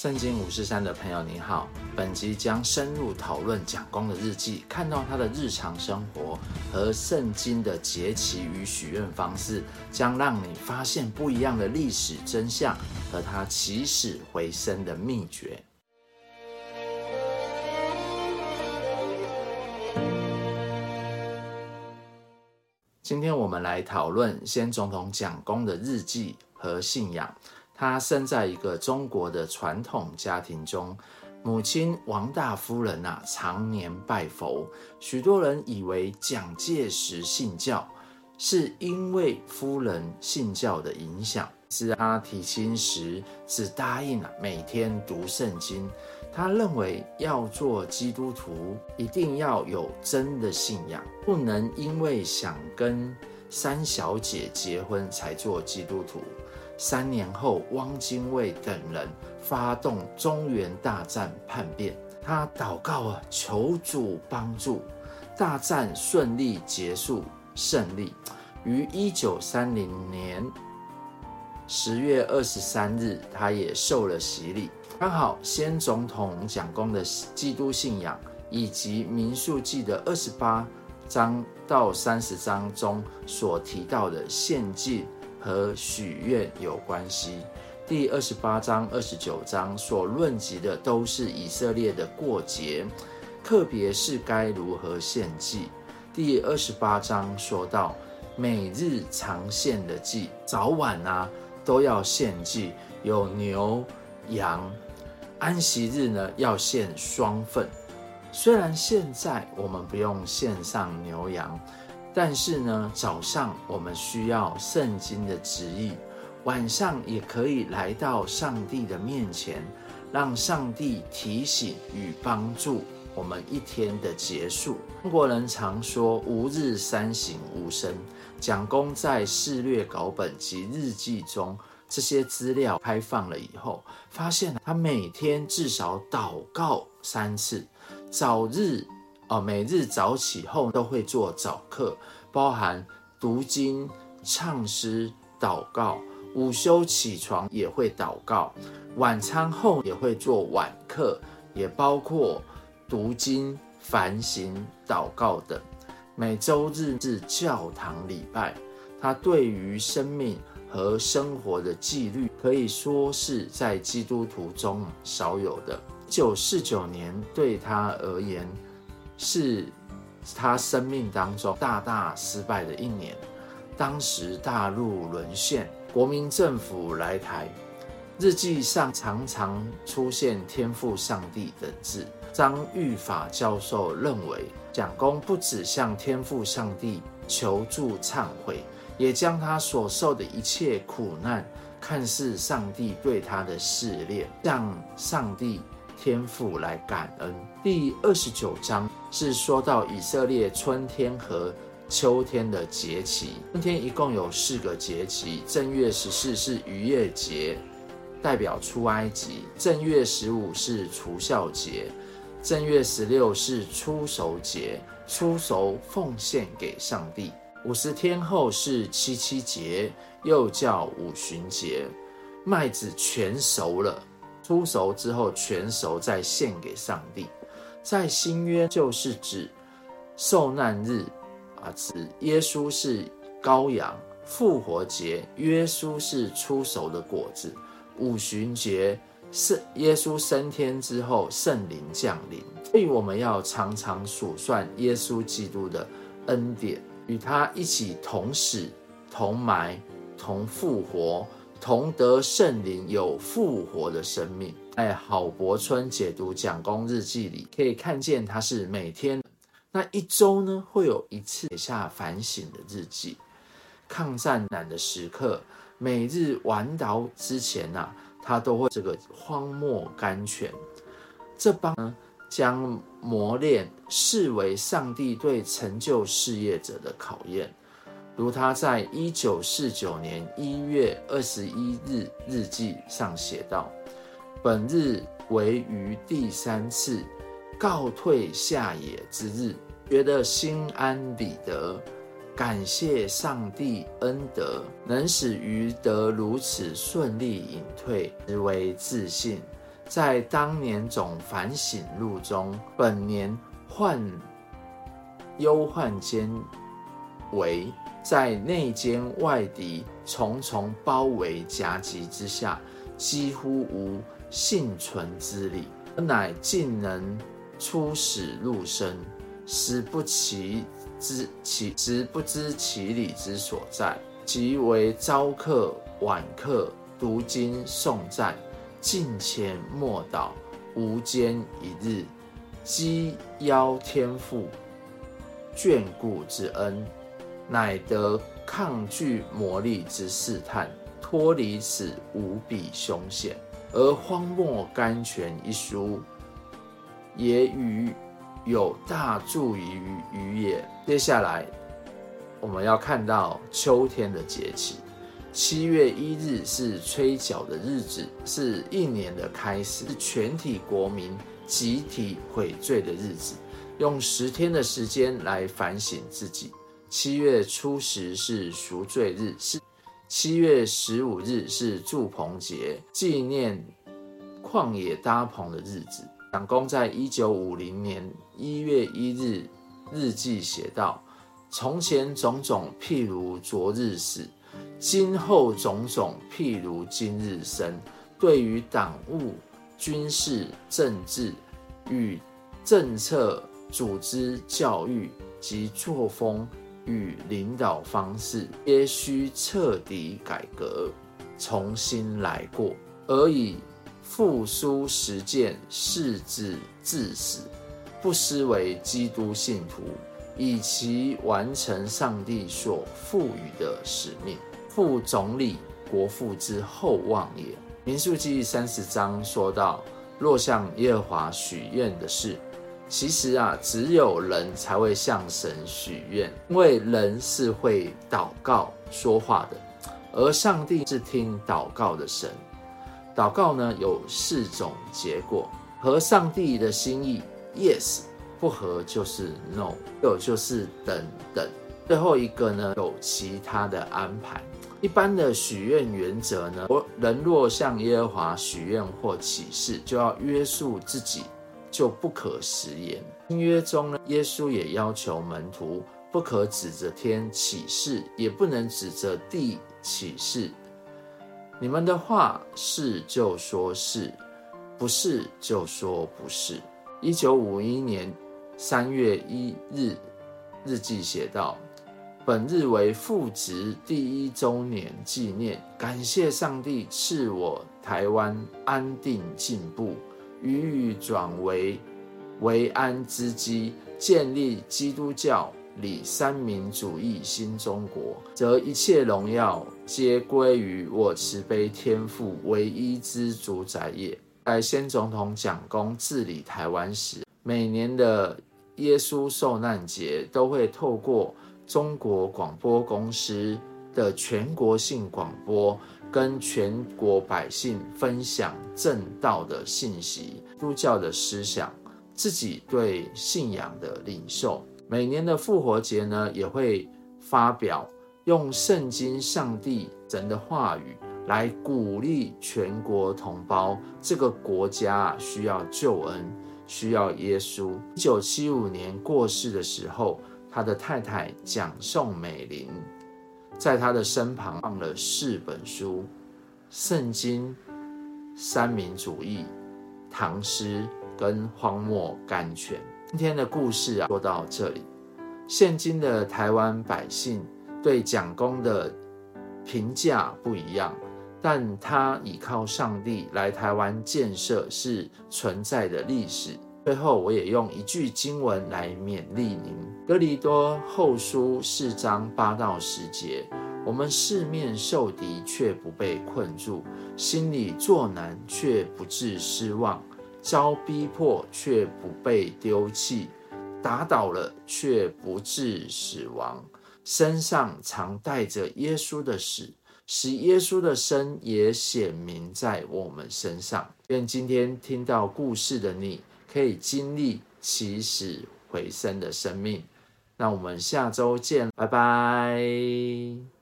圣经五十三的朋友，你好。本集将深入讨论蒋公的日记，看到他的日常生活和圣经的节期与许愿方式，将让你发现不一样的历史真相和他起死回生的秘诀。今天我们来讨论先总统蒋公的日记和信仰。他生在一个中国的传统家庭中，母亲王大夫人啊，常年拜佛。许多人以为蒋介石信教是因为夫人信教的影响。是他提亲时只答应了每天读圣经。他认为要做基督徒，一定要有真的信仰，不能因为想跟三小姐结婚才做基督徒。三年后，汪精卫等人发动中原大战叛变，他祷告啊，求主帮助，大战顺利结束，胜利。于一九三零年十月二十三日，他也受了洗礼。刚好先总统蒋公的基督信仰以及民数记的二十八章到三十章中所提到的献祭。和许愿有关系。第二十八章、二十九章所论及的都是以色列的过节，特别是该如何献祭。第二十八章说到每日常献的祭，早晚啊都要献祭，有牛羊。安息日呢要献双份。虽然现在我们不用献上牛羊。但是呢，早上我们需要圣经的旨意，晚上也可以来到上帝的面前，让上帝提醒与帮助我们一天的结束。中国人常说“吾日三省吾身”，蒋公在事略稿本及日记中这些资料开放了以后，发现他每天至少祷告三次，早日。哦，每日早起后都会做早课，包含读经、唱诗、祷告；午休起床也会祷告；晚餐后也会做晚课，也包括读经、反省、祷告等。每周日至教堂礼拜，他对于生命和生活的纪律，可以说是在基督徒中少有的。一九四九年对他而言，是他生命当中大大失败的一年。当时大陆沦陷，国民政府来台，日记上常常出现“天父上帝”的字。张玉法教授认为，蒋公不只向天父上帝求助忏悔，也将他所受的一切苦难看似上帝对他的试炼，向上帝。天父来感恩。第二十九章是说到以色列春天和秋天的节期。春天一共有四个节期：正月十四是逾越节，代表出埃及；正月十五是除酵节；正月十六是初熟节，初熟奉献给上帝。五十天后是七七节，又叫五旬节，麦子全熟了。初熟之后全熟，再献给上帝。在新约就是指受难日啊，指耶稣是羔羊。复活节，耶稣是初熟的果子。五旬节是耶稣升天之后圣灵降临。所以我们要常常数算耶稣基督的恩典，与他一起同死、同埋、同复活。同得圣灵有复活的生命。在郝柏村解读蒋公日记里，可以看见他是每天那一周呢，会有一次写下反省的日记。抗战难的时刻，每日晚祷之前呐、啊，他都会这个荒漠甘泉。这帮呢，将磨练视为上帝对成就事业者的考验。如他在一九四九年一月二十一日日记上写道：“本日为于第三次告退下野之日，觉得心安理得，感谢上帝恩德，能使余得如此顺利隐退，实为自信。在当年总反省录中，本年患忧患间为，在内奸外敌重重包围夹击之下，几乎无幸存之理，乃竟能出使入深，实不其知其实不知其理之所在。即为朝课晚课，读经诵赞，敬虔莫祷，无间一日，积邀天父眷顾之恩，乃得抗拒魔力之试探，脱离此无比凶险。而荒漠甘泉一书，也与有大助于于也。接下来。我们要看到秋天的节气，七月一日是吹角的日子，是一年的开始，是全体国民集体悔罪的日子，用十天的时间来反省自己。七月初十是赎罪日，是七月十五日是住棚节，纪念旷野搭棚的日子。蒋公在一九五零年一月一日日记写道。从前种种，譬如昨日死；今后种种，譬如今日生。对于党务、军事、政治与政策、组织、教育及作风与领导方式，皆需彻底改革，重新来过，而以复苏实践，誓至至死，不失为基督信徒。以其完成上帝所赋予的使命，副总理国父之厚望也。民数记三十章说到，若向耶和华许愿的事，其实啊，只有人才会向神许愿，因为人是会祷告说话的，而上帝是听祷告的神。祷告呢，有四种结果，合上帝的心意，yes。不合就是 no，有就是等等。最后一个呢，有其他的安排。一般的许愿原则呢，人若向耶和华许愿或起誓，就要约束自己，就不可食言。新约中呢，耶稣也要求门徒不可指着天起誓，也不能指着地起誓。你们的话是就说是，不是就说不是。一九五一年。三月一日，日记写道：“本日为复职第一周年纪念，感谢上帝赐我台湾安定进步，予以转为为安之基，建立基督教里三民主义新中国，则一切荣耀皆归于我慈悲天父唯一之主宰也。”在先总统蒋公治理台湾时，每年的耶稣受难节都会透过中国广播公司的全国性广播，跟全国百姓分享正道的信息、宗教的思想、自己对信仰的领受。每年的复活节呢，也会发表用圣经、上帝神的话语来鼓励全国同胞，这个国家需要救恩。需要耶稣。一九七五年过世的时候，他的太太蒋宋美龄在他的身旁放了四本书：《圣经》、三民主义、唐诗跟荒漠甘泉。今天的故事啊，说到这里。现今的台湾百姓对蒋公的评价不一样。但他倚靠上帝来台湾建设是存在的历史。最后，我也用一句经文来勉励您：哥林多后书四章八到十节，我们四面受敌却不被困住，心里作难却不致失望，遭逼迫却不被丢弃，打倒了却不致死亡，身上常带着耶稣的死。使耶稣的生也显明在我们身上。愿今天听到故事的你，可以经历起死回生的生命。那我们下周见，拜拜。